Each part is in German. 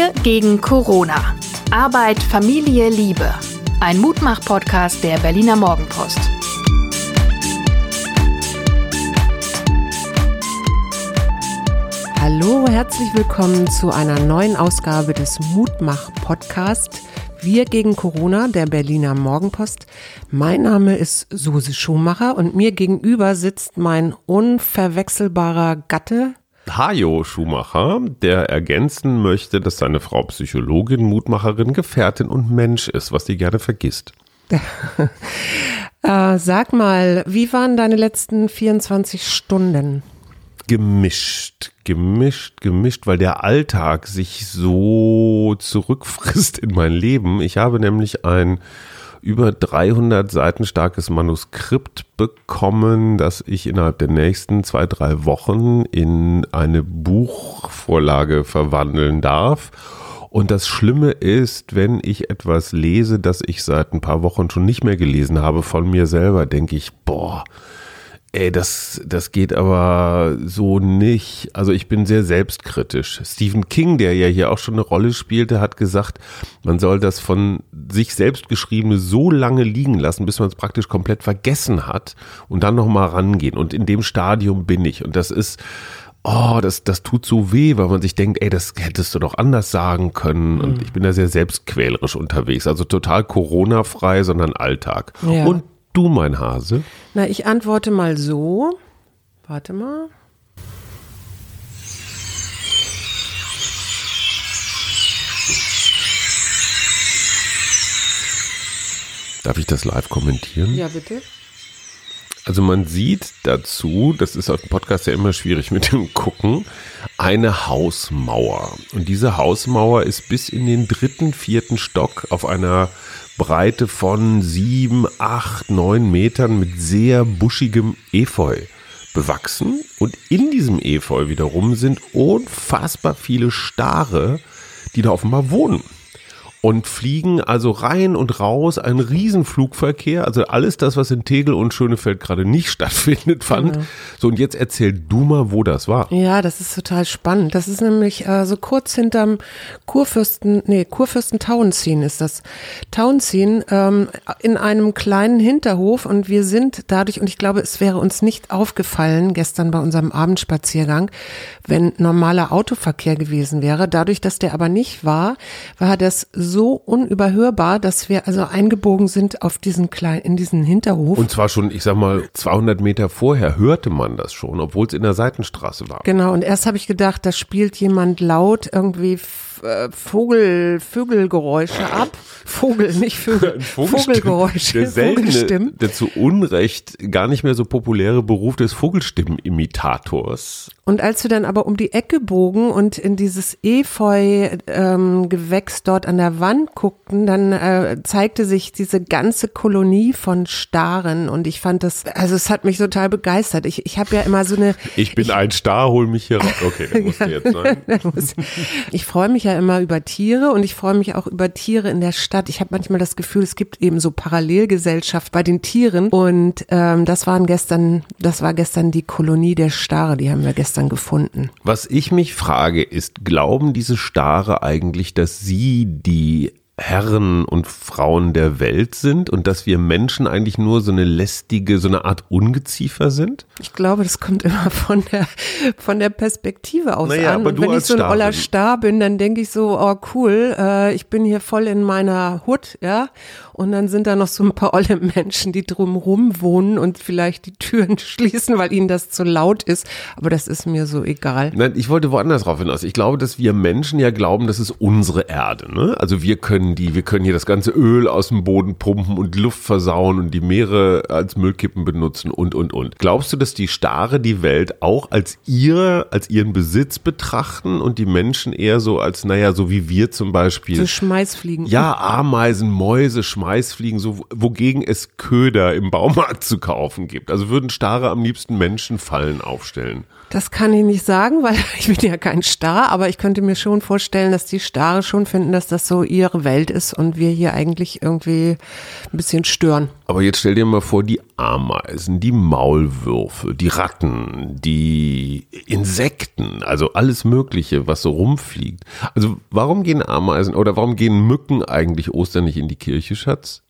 Wir gegen Corona. Arbeit, Familie, Liebe. Ein Mutmach-Podcast der Berliner Morgenpost. Hallo, herzlich willkommen zu einer neuen Ausgabe des Mutmach-Podcast. Wir gegen Corona, der Berliner Morgenpost. Mein Name ist Suse Schumacher und mir gegenüber sitzt mein unverwechselbarer Gatte, Hajo Schumacher, der ergänzen möchte, dass seine Frau Psychologin, Mutmacherin, Gefährtin und Mensch ist, was sie gerne vergisst. äh, sag mal, wie waren deine letzten 24 Stunden? Gemischt, gemischt, gemischt, weil der Alltag sich so zurückfrisst in mein Leben. Ich habe nämlich ein über 300 Seiten starkes Manuskript bekommen, das ich innerhalb der nächsten zwei, drei Wochen in eine Buchvorlage verwandeln darf. Und das Schlimme ist, wenn ich etwas lese, das ich seit ein paar Wochen schon nicht mehr gelesen habe von mir selber, denke ich, boah, Ey, das, das geht aber so nicht. Also ich bin sehr selbstkritisch. Stephen King, der ja hier auch schon eine Rolle spielte, hat gesagt, man soll das von sich selbst geschriebene so lange liegen lassen, bis man es praktisch komplett vergessen hat und dann nochmal rangehen. Und in dem Stadium bin ich. Und das ist, oh, das, das tut so weh, weil man sich denkt, ey, das hättest du doch anders sagen können. Und mhm. ich bin da sehr selbstquälerisch unterwegs. Also total Corona-frei, sondern Alltag. Ja. Und du, mein Hase? Na, ich antworte mal so. Warte mal. Darf ich das live kommentieren? Ja, bitte. Also man sieht dazu, das ist auf dem Podcast ja immer schwierig mit dem Gucken, eine Hausmauer. Und diese Hausmauer ist bis in den dritten, vierten Stock auf einer Breite von sieben, acht, neun Metern mit sehr buschigem Efeu bewachsen. Und in diesem Efeu wiederum sind unfassbar viele Stare, die da offenbar wohnen und fliegen also rein und raus, ein Riesenflugverkehr, also alles das, was in Tegel und Schönefeld gerade nicht stattfindet, fand. Genau. So, und jetzt erzähl du mal, wo das war. Ja, das ist total spannend. Das ist nämlich äh, so kurz hinterm Kurfürsten, nee, Kurfürsten Tauenziehen ist das. Tauenziehen ähm, in einem kleinen Hinterhof und wir sind dadurch, und ich glaube, es wäre uns nicht aufgefallen gestern bei unserem Abendspaziergang, wenn normaler Autoverkehr gewesen wäre. Dadurch, dass der aber nicht war, war das so unüberhörbar, dass wir also eingebogen sind auf diesen kleinen, in diesen Hinterhof. Und zwar schon, ich sag mal, 200 Meter vorher hörte man das schon, obwohl es in der Seitenstraße war. Genau. Und erst habe ich gedacht, da spielt jemand laut irgendwie Vogel, Vögelgeräusche ab. Vogel, nicht Vögel. Vogelgeräusche. Der seltene, der zu Unrecht gar nicht mehr so populäre Beruf des Vogelstimmenimitators. Und als wir dann aber um die Ecke bogen und in dieses Efeu-Gewächs ähm, dort an der Wand guckten, dann äh, zeigte sich diese ganze Kolonie von Staren und ich fand das, also es hat mich total begeistert. Ich, ich habe ja immer so eine. Ich bin ich, ein Star, hol mich hier raus. Okay, der muss jetzt sein. ich freue mich ja immer über Tiere und ich freue mich auch über Tiere in der Stadt. Ich habe manchmal das Gefühl, es gibt eben so Parallelgesellschaft bei den Tieren und ähm, das waren gestern, das war gestern die Kolonie der Stare, die haben wir gestern gefunden. Was ich mich frage, ist, glauben diese Stare eigentlich, dass sie die Herren und Frauen der Welt sind und dass wir Menschen eigentlich nur so eine lästige, so eine Art Ungeziefer sind? Ich glaube, das kommt immer von der, von der Perspektive aus naja, an. Aber und wenn ich so ein oller Star bin, dann denke ich so, oh cool, äh, ich bin hier voll in meiner Hut, ja. Und dann sind da noch so ein paar olle Menschen, die drumrum wohnen und vielleicht die Türen schließen, weil ihnen das zu laut ist. Aber das ist mir so egal. Nein, ich wollte woanders drauf hinaus. Ich glaube, dass wir Menschen ja glauben, das ist unsere Erde. Ne? Also wir können die, wir können hier das ganze Öl aus dem Boden pumpen und Luft versauen und die Meere als Müllkippen benutzen und, und, und. Glaubst du, dass die Stare die Welt auch als ihr, als ihren Besitz betrachten und die Menschen eher so als, naja, so wie wir zum Beispiel. So Schmeißfliegen. Ja, Ameisen, Mäuse, Schmeißfliegen Schmeißfliegen, so, wogegen es Köder im Baumarkt zu kaufen gibt. Also würden Stare am liebsten Menschenfallen aufstellen. Das kann ich nicht sagen, weil ich bin ja kein Star, aber ich könnte mir schon vorstellen, dass die Stare schon finden, dass das so ihre Welt Welt ist und wir hier eigentlich irgendwie ein bisschen stören. Aber jetzt stell dir mal vor, die Ameisen, die Maulwürfe, die Ratten, die Insekten, also alles Mögliche, was so rumfliegt. Also warum gehen Ameisen oder warum gehen Mücken eigentlich Ostern nicht in die Kirche, Schatz?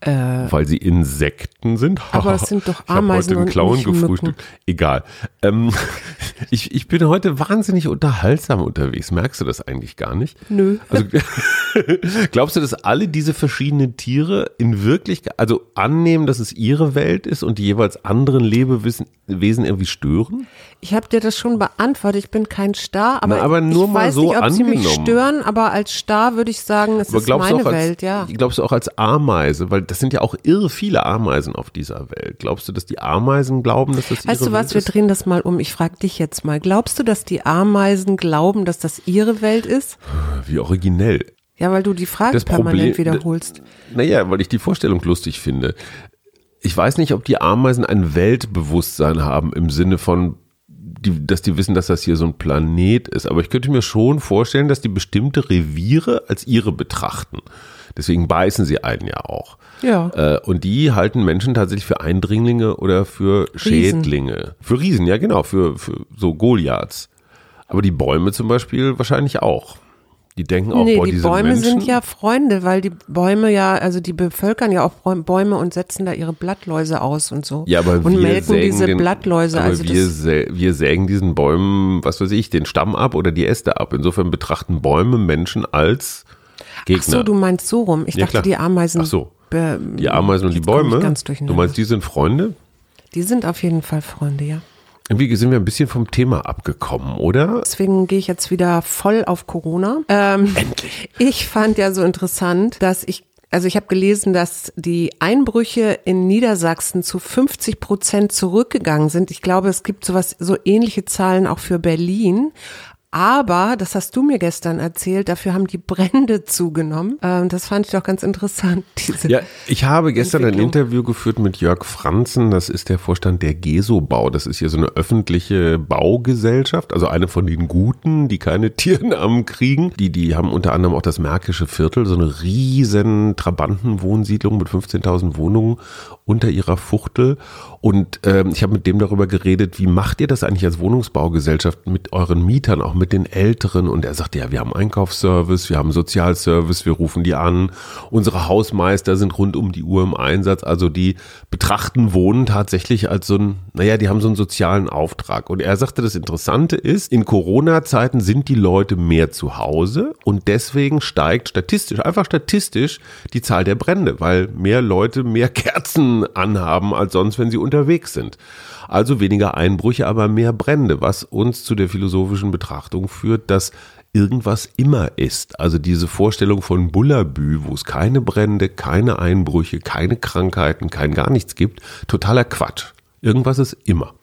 Äh, Weil sie Insekten sind. Aber es sind doch Ameisen ich heute einen Clown gefrühstückt. Egal. Ähm, ich, ich bin heute wahnsinnig unterhaltsam unterwegs. Merkst du das eigentlich gar nicht? Nö. Also, glaubst du, dass alle diese verschiedenen Tiere in Wirklichkeit, also annehmen, dass es ihre Welt ist und die jeweils anderen Lebewesen Wesen irgendwie stören? Ich habe dir das schon beantwortet. Ich bin kein Star, aber, Na, aber nur ich mal weiß so nicht, ob sie mich angenommen. stören, aber als Star würde ich sagen, es Aber ist meine als, Welt, ja. Glaubst du auch als Ameise, weil das sind ja auch irre viele Ameisen auf dieser Welt. Glaubst du, dass die Ameisen glauben, dass das Weißt ihre du was, Welt wir ist? drehen das mal um. Ich frage dich jetzt mal. Glaubst du, dass die Ameisen glauben, dass das ihre Welt ist? Wie originell. Ja, weil du die Frage Das permanent Problem- wiederholst. Naja, weil ich die Vorstellung lustig finde. Ich weiß nicht, ob die Ameisen ein Weltbewusstsein haben im Sinne von, die, dass die wissen, dass das hier so ein Planet ist. Aber ich könnte mir schon vorstellen, dass die bestimmte Reviere als ihre betrachten. Deswegen beißen sie einen ja auch. Ja. Äh, und die halten Menschen tatsächlich für Eindringlinge oder für Riesen. Schädlinge. Für Riesen, ja genau, für, für so Goliaths. Aber die Bäume zum Beispiel wahrscheinlich auch. Die denken auch, nee, boah, die diese Bäume Menschen, sind ja Freunde, weil die Bäume ja, also die bevölkern ja auch Bäu- Bäume und setzen da ihre Blattläuse aus und so. Ja, aber und wir melken sägen diese den, Blattläuse. Aber Also wir, wir sägen diesen Bäumen, was weiß ich, den Stamm ab oder die Äste ab. Insofern betrachten Bäume Menschen als Gegner. ach so, du meinst so rum. Ich Ja, dachte, klar. die Ameisen. Ach so. die Ameisen und die Bäume. Ganz du meinst, die sind Freunde? die sind auf jeden Fall Freunde, ja. Irgendwie sind wir ein bisschen vom Thema abgekommen, oder? Deswegen gehe ich jetzt wieder voll auf Corona. Ähm, Endlich. Ich fand ja so interessant, dass ich also ich habe gelesen, dass die Einbrüche in Niedersachsen zu 50 Prozent zurückgegangen sind. Ich glaube, es gibt sowas, so ähnliche Zahlen auch für Berlin. Aber, das hast du mir gestern erzählt, dafür haben die Brände zugenommen. Ähm, das fand ich doch ganz interessant. Ja, ich habe gestern ein. Interview geführt mit Jörg Franzen, das ist der Vorstand der GESO-Bau. Das ist hier so eine öffentliche Baugesellschaft, also eine von den Guten, die keine Tiernamen kriegen. Die, die haben unter anderem auch das Märkische Viertel, so eine riesen Trabantenwohnsiedlung mit 15.000 Wohnungen unter ihrer Fuchtel. Und ähm, ich habe mit dem darüber geredet, wie macht ihr das eigentlich als Wohnungsbaugesellschaft mit euren Mietern, auch mit den Älteren? Und er sagte, ja, wir haben Einkaufsservice, wir haben Sozialservice, wir rufen die an. Unsere Hausmeister sind rund um die Uhr im Einsatz. Also die betrachten Wohnen tatsächlich als so ein, naja, die haben so einen sozialen Auftrag. Und er sagte, das Interessante ist, in Corona-Zeiten sind die Leute mehr zu Hause und deswegen steigt statistisch, einfach statistisch, die Zahl der Brände, weil mehr Leute mehr Kerzen anhaben als sonst, wenn sie unterwegs sind. Also weniger Einbrüche, aber mehr Brände, was uns zu der philosophischen Betrachtung führt, dass irgendwas immer ist. Also diese Vorstellung von Bullabü, wo es keine Brände, keine Einbrüche, keine Krankheiten, kein gar nichts gibt, totaler Quatsch. Irgendwas ist immer.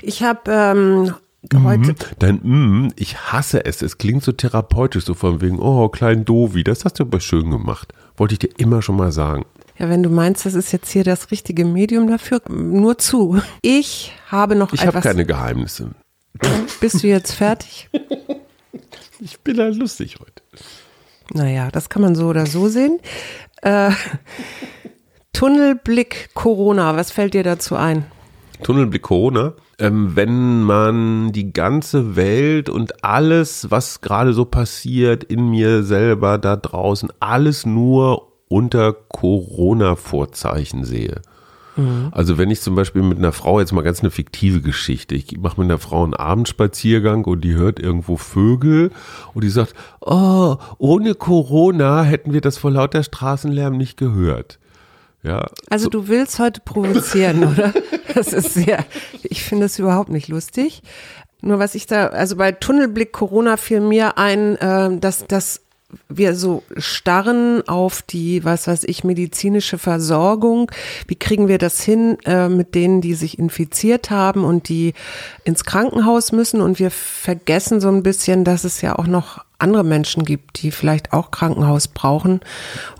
Ich habe ähm, heute, Dein mm, ich hasse es. Es klingt so therapeutisch, so von wegen, oh, klein Dovi, das hast du aber schön gemacht. Wollte ich dir immer schon mal sagen. Ja, wenn du meinst, das ist jetzt hier das richtige Medium dafür, nur zu. Ich habe noch Ich habe etwas. keine Geheimnisse. Bist du jetzt fertig? Ich bin halt lustig heute. Naja, das kann man so oder so sehen. Äh, Tunnelblick Corona, was fällt dir dazu ein? Tunnelblick Corona. Ähm, wenn man die ganze Welt und alles, was gerade so passiert, in mir selber, da draußen, alles nur unter Corona-Vorzeichen sehe. Also wenn ich zum Beispiel mit einer Frau, jetzt mal ganz eine fiktive Geschichte, ich mache mit einer Frau einen Abendspaziergang und die hört irgendwo Vögel und die sagt, oh, ohne Corona hätten wir das vor lauter Straßenlärm nicht gehört. Ja, Also du willst heute provozieren, oder? Das ist sehr, ich finde es überhaupt nicht lustig. Nur was ich da, also bei Tunnelblick Corona fiel mir ein, äh, dass, dass wir so starren auf die, was weiß ich, medizinische Versorgung. Wie kriegen wir das hin äh, mit denen, die sich infiziert haben und die ins Krankenhaus müssen? Und wir vergessen so ein bisschen, dass es ja auch noch andere Menschen gibt, die vielleicht auch Krankenhaus brauchen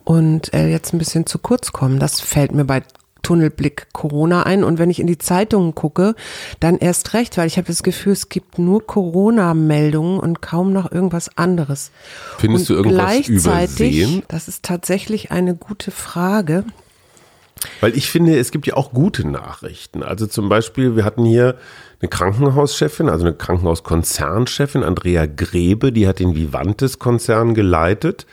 und äh, jetzt ein bisschen zu kurz kommen. Das fällt mir bei Tunnelblick Corona ein. Und wenn ich in die Zeitungen gucke, dann erst recht, weil ich habe das Gefühl, es gibt nur Corona-Meldungen und kaum noch irgendwas anderes. Findest und du irgendwas gleichzeitig, übersehen? Das ist tatsächlich eine gute Frage. Weil ich finde, es gibt ja auch gute Nachrichten. Also zum Beispiel, wir hatten hier eine Krankenhauschefin, also eine Krankenhauskonzernchefin, Andrea Grebe, die hat den Vivantes-Konzern geleitet.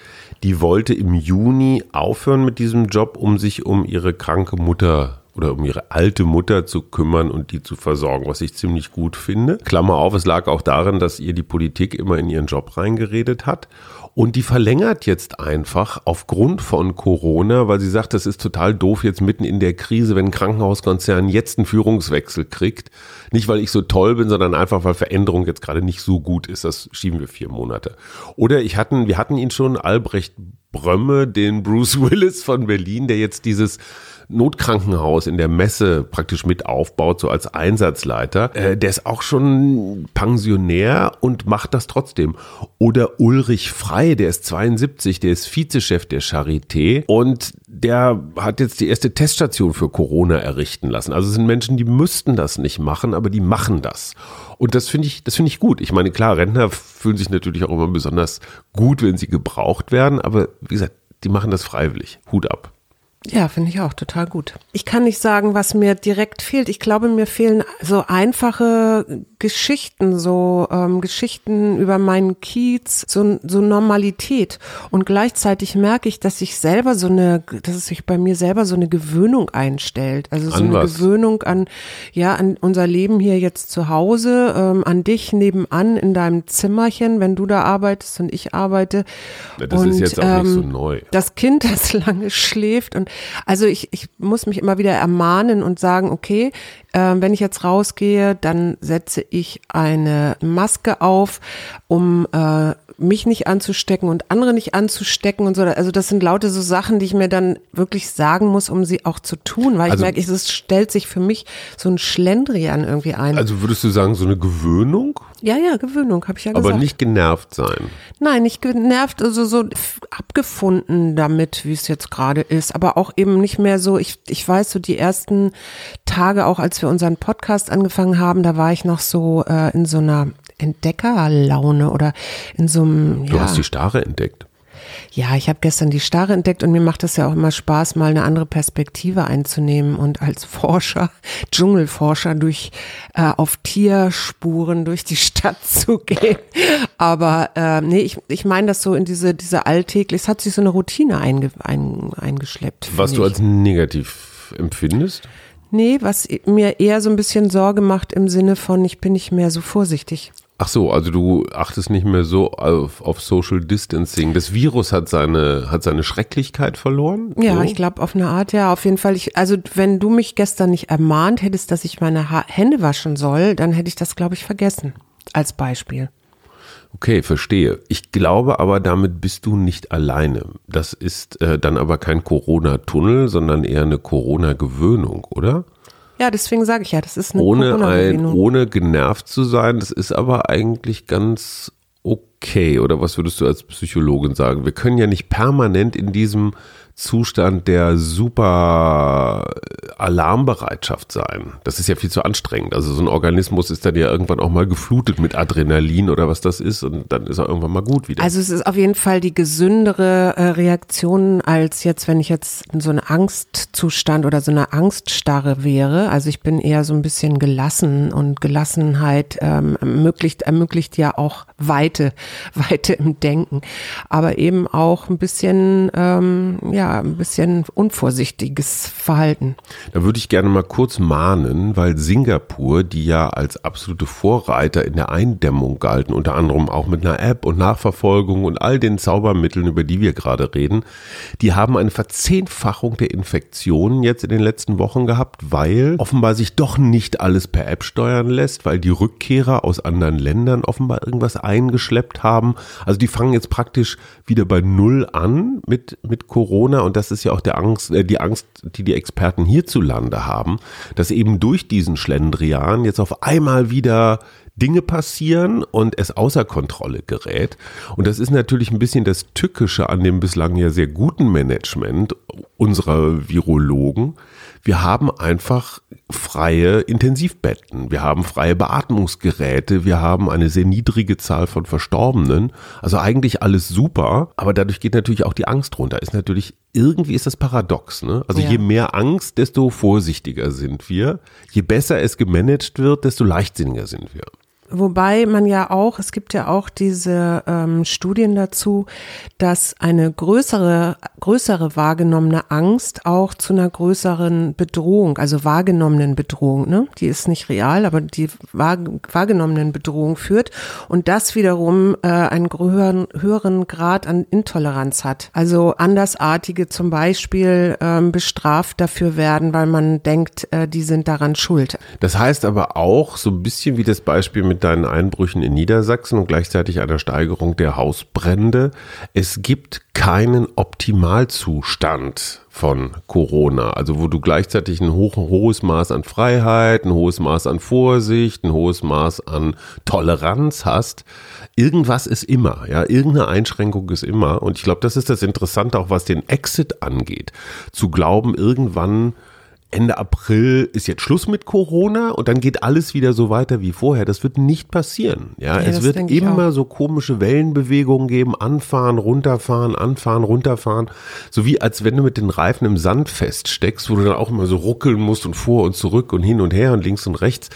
Die wollte im Juni aufhören mit diesem Job, um sich um ihre kranke Mutter oder um ihre alte Mutter zu kümmern und die zu versorgen, was ich ziemlich gut finde. Klammer auf, es lag auch darin, dass ihr die Politik immer in ihren Job reingeredet hat. Und die verlängert jetzt einfach aufgrund von Corona, weil sie sagt, das ist total doof jetzt mitten in der Krise, wenn ein Krankenhauskonzern jetzt einen Führungswechsel kriegt. Nicht, weil ich so toll bin, sondern einfach, weil Veränderung jetzt gerade nicht so gut ist. Das schieben wir vier Monate. Oder ich hatten, wir hatten ihn schon, Albrecht Brömme, den Bruce Willis von Berlin, der jetzt dieses Notkrankenhaus in der Messe praktisch mit aufbaut, so als Einsatzleiter. Äh, der ist auch schon Pensionär und macht das trotzdem. Oder Ulrich Frei, der ist 72, der ist Vizechef der Charité und der hat jetzt die erste Teststation für Corona errichten lassen. Also es sind Menschen, die müssten das nicht machen, aber die machen das. Und das finde ich, das finde ich gut. Ich meine, klar, Rentner fühlen sich natürlich auch immer besonders gut, wenn sie gebraucht werden, aber wie gesagt, die machen das freiwillig. Hut ab. Ja, finde ich auch total gut. Ich kann nicht sagen, was mir direkt fehlt. Ich glaube, mir fehlen so einfache Geschichten, so ähm, Geschichten über meinen Kiez, so, so Normalität. Und gleichzeitig merke ich, dass ich selber so eine, dass es sich bei mir selber so eine Gewöhnung einstellt. Also so An eine was? Gewöhnung an, ja, an unser Leben hier jetzt zu Hause, ähm, an dich nebenan in deinem Zimmerchen, wenn du da arbeitest und ich arbeite. Ja, das und, ist jetzt auch nicht so ähm, neu. das Kind, das lange schläft. Und also ich, ich muss mich immer wieder ermahnen und sagen, okay, äh, wenn ich jetzt rausgehe, dann setze ich eine Maske auf, um äh, mich nicht anzustecken und andere nicht anzustecken und so. Also das sind lauter so Sachen, die ich mir dann wirklich sagen muss, um sie auch zu tun, weil Also- ich merke, es stellt sich für mich so ein Schlendrian irgendwie ein. Also würdest du sagen, so eine Gewöhnung, ja, ja, Gewöhnung, habe ich ja gesagt. aber nicht genervt sein. Nein, nicht genervt, also so abgefunden damit, wie es jetzt gerade ist, aber auch eben nicht mehr so, ich, ich weiß so die ersten Tage, auch als wir unseren Podcast angefangen haben, da war ich noch so äh, in so einer Entdeckerlaune oder in so einem, Du ja, hast die Starre entdeckt. Ja, ich habe gestern die Starre entdeckt und mir macht es ja auch immer Spaß, mal eine andere Perspektive einzunehmen und als Forscher, Dschungelforscher durch äh, auf Tierspuren durch die Stadt zu gehen. Aber äh, nee, ich, ich meine das so in diese diese alltäglich, es hat sich so eine Routine einge, ein, eingeschleppt. Was du ich. als negativ empfindest? nee, was mir eher so ein bisschen Sorge macht im Sinne von, ich bin nicht mehr so vorsichtig. Ach so, also du achtest nicht mehr so auf, auf Social Distancing. Das Virus hat seine, hat seine Schrecklichkeit verloren? Ja, so? ich glaube auf eine Art, ja, auf jeden Fall. Ich, also wenn du mich gestern nicht ermahnt hättest, dass ich meine ha Hände waschen soll, dann hätte ich das, glaube ich, vergessen. Als Beispiel. Okay, verstehe. Ich glaube aber, damit bist du nicht alleine. Das ist äh, dann aber kein Corona-Tunnel, sondern eher eine Corona-Gewöhnung, oder? Ja, deswegen sage ich ja, das ist eine Ohne, ein, ohne genervt zu sein, das ist aber eigentlich ganz okay. Oder was würdest du als Psychologin sagen? Wir können ja nicht permanent in diesem Zustand der super Alarmbereitschaft sein. Das ist ja viel zu anstrengend. Also so ein Organismus ist dann ja irgendwann auch mal geflutet mit Adrenalin oder was das ist und dann ist er irgendwann mal gut wieder. Also es ist auf jeden Fall die gesündere äh, Reaktion, als jetzt, wenn ich jetzt in so einem Angstzustand oder so einer Angststarre wäre. Also ich bin eher so ein bisschen gelassen und Gelassenheit ähm, ermöglicht, ermöglicht ja auch Weite, Weite im Denken. Aber eben auch ein bisschen, ähm, ja, ein bisschen unvorsichtiges Verhalten. Da würde ich gerne mal kurz mahnen, weil Singapur, die ja als absolute Vorreiter in der Eindämmung galten, unter anderem auch mit einer App und Nachverfolgung und all den Zaubermitteln, über die wir gerade reden, die haben eine Verzehnfachung der Infektionen jetzt in den letzten Wochen gehabt, weil offenbar sich doch nicht alles per App steuern lässt, weil die Rückkehrer aus anderen Ländern offenbar irgendwas eingeschleppt haben. Also die fangen jetzt praktisch wieder bei Null an mit, mit Corona und das ist ja auch der Angst, äh, die Angst, die die Experten hierzulande haben, dass eben durch diesen Schlendrian jetzt auf einmal wieder Dinge passieren und es außer Kontrolle gerät. Und das ist natürlich ein bisschen das Tückische an dem bislang ja sehr guten Management unserer Virologen, wir haben einfach freie Intensivbetten, wir haben freie Beatmungsgeräte, wir haben eine sehr niedrige Zahl von Verstorbenen. Also eigentlich alles super, aber dadurch geht natürlich auch die Angst runter. Ist natürlich, irgendwie ist das paradox. Ne? Also Ja. je mehr Angst, desto vorsichtiger sind wir. Je besser es gemanagt wird, desto leichtsinniger sind wir. Wobei man ja auch, es gibt ja auch diese ähm, Studien dazu, dass eine größere, größere wahrgenommene Angst auch zu einer größeren Bedrohung, also wahrgenommenen Bedrohung, ne? Die ist nicht real, aber die wahr, wahrgenommenen Bedrohung führt und das wiederum äh, einen höheren, höheren Grad an Intoleranz hat. Also Andersartige zum Beispiel ähm, bestraft dafür werden, weil man denkt, äh, die sind daran schuld. Das heißt aber auch so ein bisschen wie das Beispiel mit deinen Einbrüchen in Niedersachsen und gleichzeitig einer Steigerung der Hausbrände. Es gibt keinen Optimalzustand von Corona, also wo du gleichzeitig ein hoch, hohes Maß an Freiheit, ein hohes Maß an Vorsicht, ein hohes Maß an Toleranz hast. Irgendwas ist immer, ja, irgendeine Einschränkung ist immer. Und ich glaube, das ist das Interessante auch, was den Exit angeht. Zu glauben, irgendwann Ende April ist jetzt Schluss mit Corona und dann geht alles wieder so weiter wie vorher. Das wird nicht passieren. Ja, Nee, es wird immer so komische Wellenbewegungen geben, anfahren, runterfahren, anfahren, runterfahren. So wie als wenn du mit den Reifen im Sand feststeckst, wo du dann auch immer so ruckeln musst und vor und zurück und hin und her und links und rechts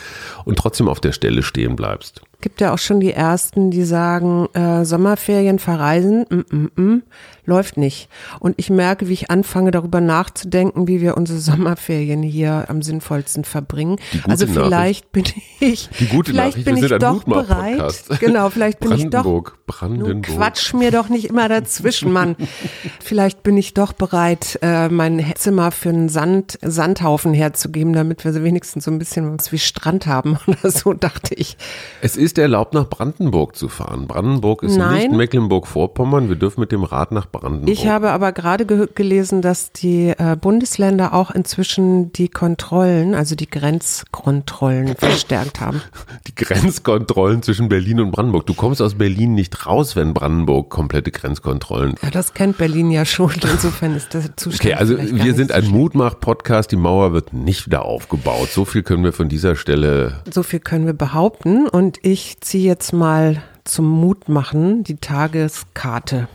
und trotzdem auf der Stelle stehen bleibst. Gibt ja auch schon die ersten, die sagen, äh, Sommerferien verreisen, mm, mm, mm, läuft nicht. Und ich merke, wie ich anfange, darüber nachzudenken, wie wir unsere Sommerferien hier am sinnvollsten verbringen. Also vielleicht bin ich, Die gute vielleicht Nachricht, bin wir ich doch bereit. Genau, vielleicht bin ich doch. Brandenburg. quatsch mir doch nicht immer dazwischen, Mann. Vielleicht bin ich doch bereit, äh, mein Zimmer für einen Sand, Sandhaufen herzugeben, damit wir so wenigstens so ein bisschen was wie Strand haben oder so, dachte ich. Es ist erlaubt, nach Brandenburg zu fahren. Brandenburg ist Nein. nicht Mecklenburg-Vorpommern. Wir dürfen mit dem Rad nach Brandenburg. Ich habe aber gerade ge gelesen, dass die äh, Bundesländer auch inzwischen die Kontrollen, also die Grenzkontrollen verstärkt haben. die Grenzkontrollen zwischen Berlin und Brandenburg. Du kommst aus Berlin nicht raus, wenn Brandenburg komplette Grenzkontrollen. Ja, das kennt Berlin ja schon. Insofern ist der Zustand. Okay, also wir sind so ein. Mutmach-Podcast. Die Mauer wird nicht wieder aufgebaut. So viel können wir von dieser Stelle. So viel können wir behaupten. Und ich ziehe jetzt mal zum Mutmachen die Tageskarte.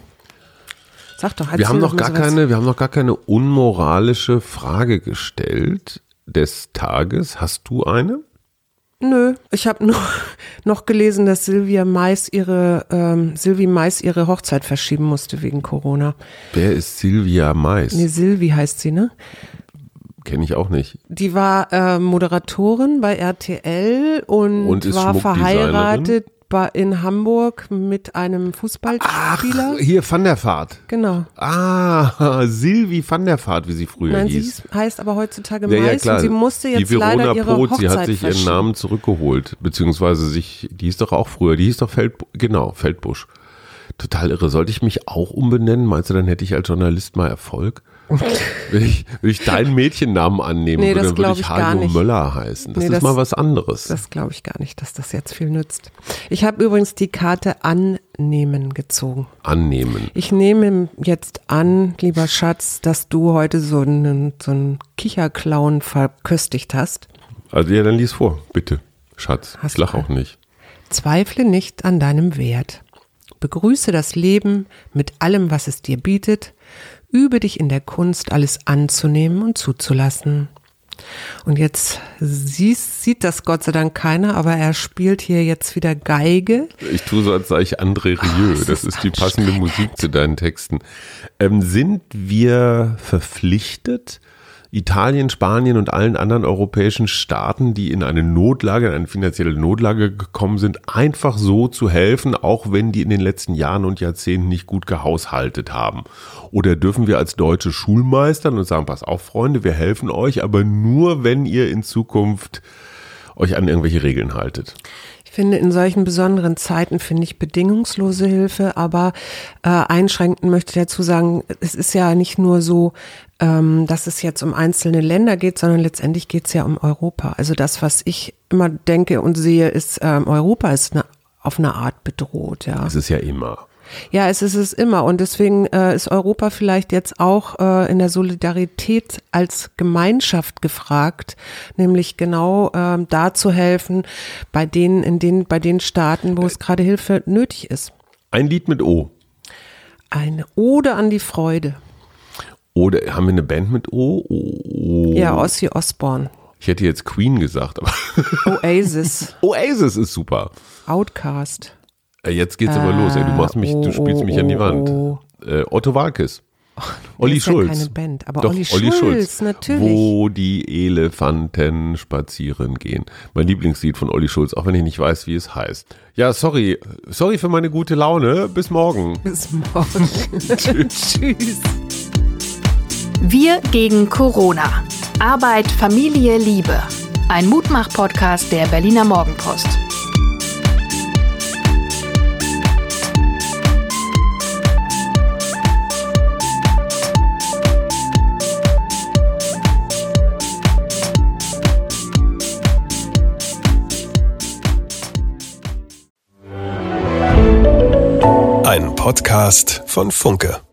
Sag doch, Wir haben noch gar sowas. keine, wir haben noch gar keine unmoralische Frage gestellt des Tages. Hast du eine? Nö, ich habe nur noch gelesen, dass Silvia Mais ihre ähm, Silvi Mais ihre Hochzeit verschieben musste wegen Corona. Wer ist Silvia Mais? Nee, Silvi heißt sie, ne? Kenne ich auch nicht. Die war äh, Moderatorin bei RTL und, Und war verheiratet in Hamburg mit einem Fußballspieler. Hier Van der Vaart. Genau. Ah, Silvi van der Vaart, wie sie früher Nein, sie hieß. hieß, heißt aber heutzutage Ja, ja, Mais klar. und sie musste die jetzt Verona leider ihre Poth, Hochzeit sie hat sich ihren. Namen zurückgeholt, beziehungsweise sich, die hieß doch auch früher, die hieß doch Feld, genau, Feldbusch. Total irre. Sollte ich mich auch umbenennen? Meinst du, dann hätte ich als Journalist mal Erfolg? Will ich, will ich deinen Mädchennamen annehmen, Nee, das dann würde ich ich Hajo. Möller heißen. Das Nee, ist das- mal was anderes. Das glaube ich gar nicht, dass das jetzt viel nützt. Ich habe übrigens die Karte annehmen gezogen. annehmen. Ich nehme jetzt an, lieber Schatz, dass du heute so einen, so einen Kicherclown verköstigt hast. Also ja, dann lies vor, bitte. Schatz, Hast ich lach auch nicht. Zweifle nicht an deinem Wert. Begrüße das Leben mit allem, was es dir bietet. Übe dich in der Kunst, alles anzunehmen und zuzulassen. Und jetzt siehst, sieht das Gott sei Dank keiner, aber er spielt hier jetzt wieder Geige. Ich tue so, als sei ich André Rieu. das das ist ist die passende Musik zu deinen Texten. Ähm, sind wir verpflichtet, Italien, Spanien und allen anderen europäischen Staaten, die in eine Notlage, in eine finanzielle Notlage gekommen sind, einfach so zu helfen, auch wenn die in den letzten Jahren und Jahrzehnten nicht gut gehaushaltet haben? Oder dürfen wir als deutsche Schulmeistern und sagen, pass auf, Freunde, wir helfen euch, aber nur, wenn ihr in Zukunft euch an irgendwelche Regeln haltet? Ich finde, in solchen besonderen Zeiten finde ich bedingungslose Hilfe, aber äh, einschränkend möchte ich dazu sagen, es ist ja nicht nur so, ähm, dass es jetzt um einzelne Länder geht, sondern letztendlich geht es ja um Europa. Also das, was ich immer denke und sehe, ist, ähm, Europa ist eine, auf eine Art bedroht, ja. Das ist ja immer. Ja, es ist es immer und deswegen äh, ist Europa vielleicht jetzt auch äh, in der Solidarität als Gemeinschaft gefragt, nämlich genau ähm, da zu helfen bei denen in den bei den Staaten, wo es gerade Hilfe nötig ist. Ein Lied mit O. Eine Ode an die Freude. Oder haben wir eine Band mit O? o Ja, Ozzy Osbourne. Ich hätte jetzt Queen gesagt, aber Oasis. Oasis ist super. Outcast. Äh, Jetzt geht's aber los. Ey, du machst mich, du oh, spielst mich oh, an die Wand. oh. Äh, Otto Walkes. Olli ist ja Schulz. keine Band, aber Doch, Olli Olli Schulz, Schulz, natürlich. Wo die Elefanten spazieren gehen. Mein Lieblingslied von Olli Schulz, auch wenn ich nicht weiß, wie es heißt. Ja, sorry. Sorry für meine gute Laune. Bis morgen. Bis morgen. Tschüss. Wir gegen Corona. Arbeit, Familie, Liebe. Ein Mutmach-Podcast der Berliner Morgenpost. Podcast von Funke.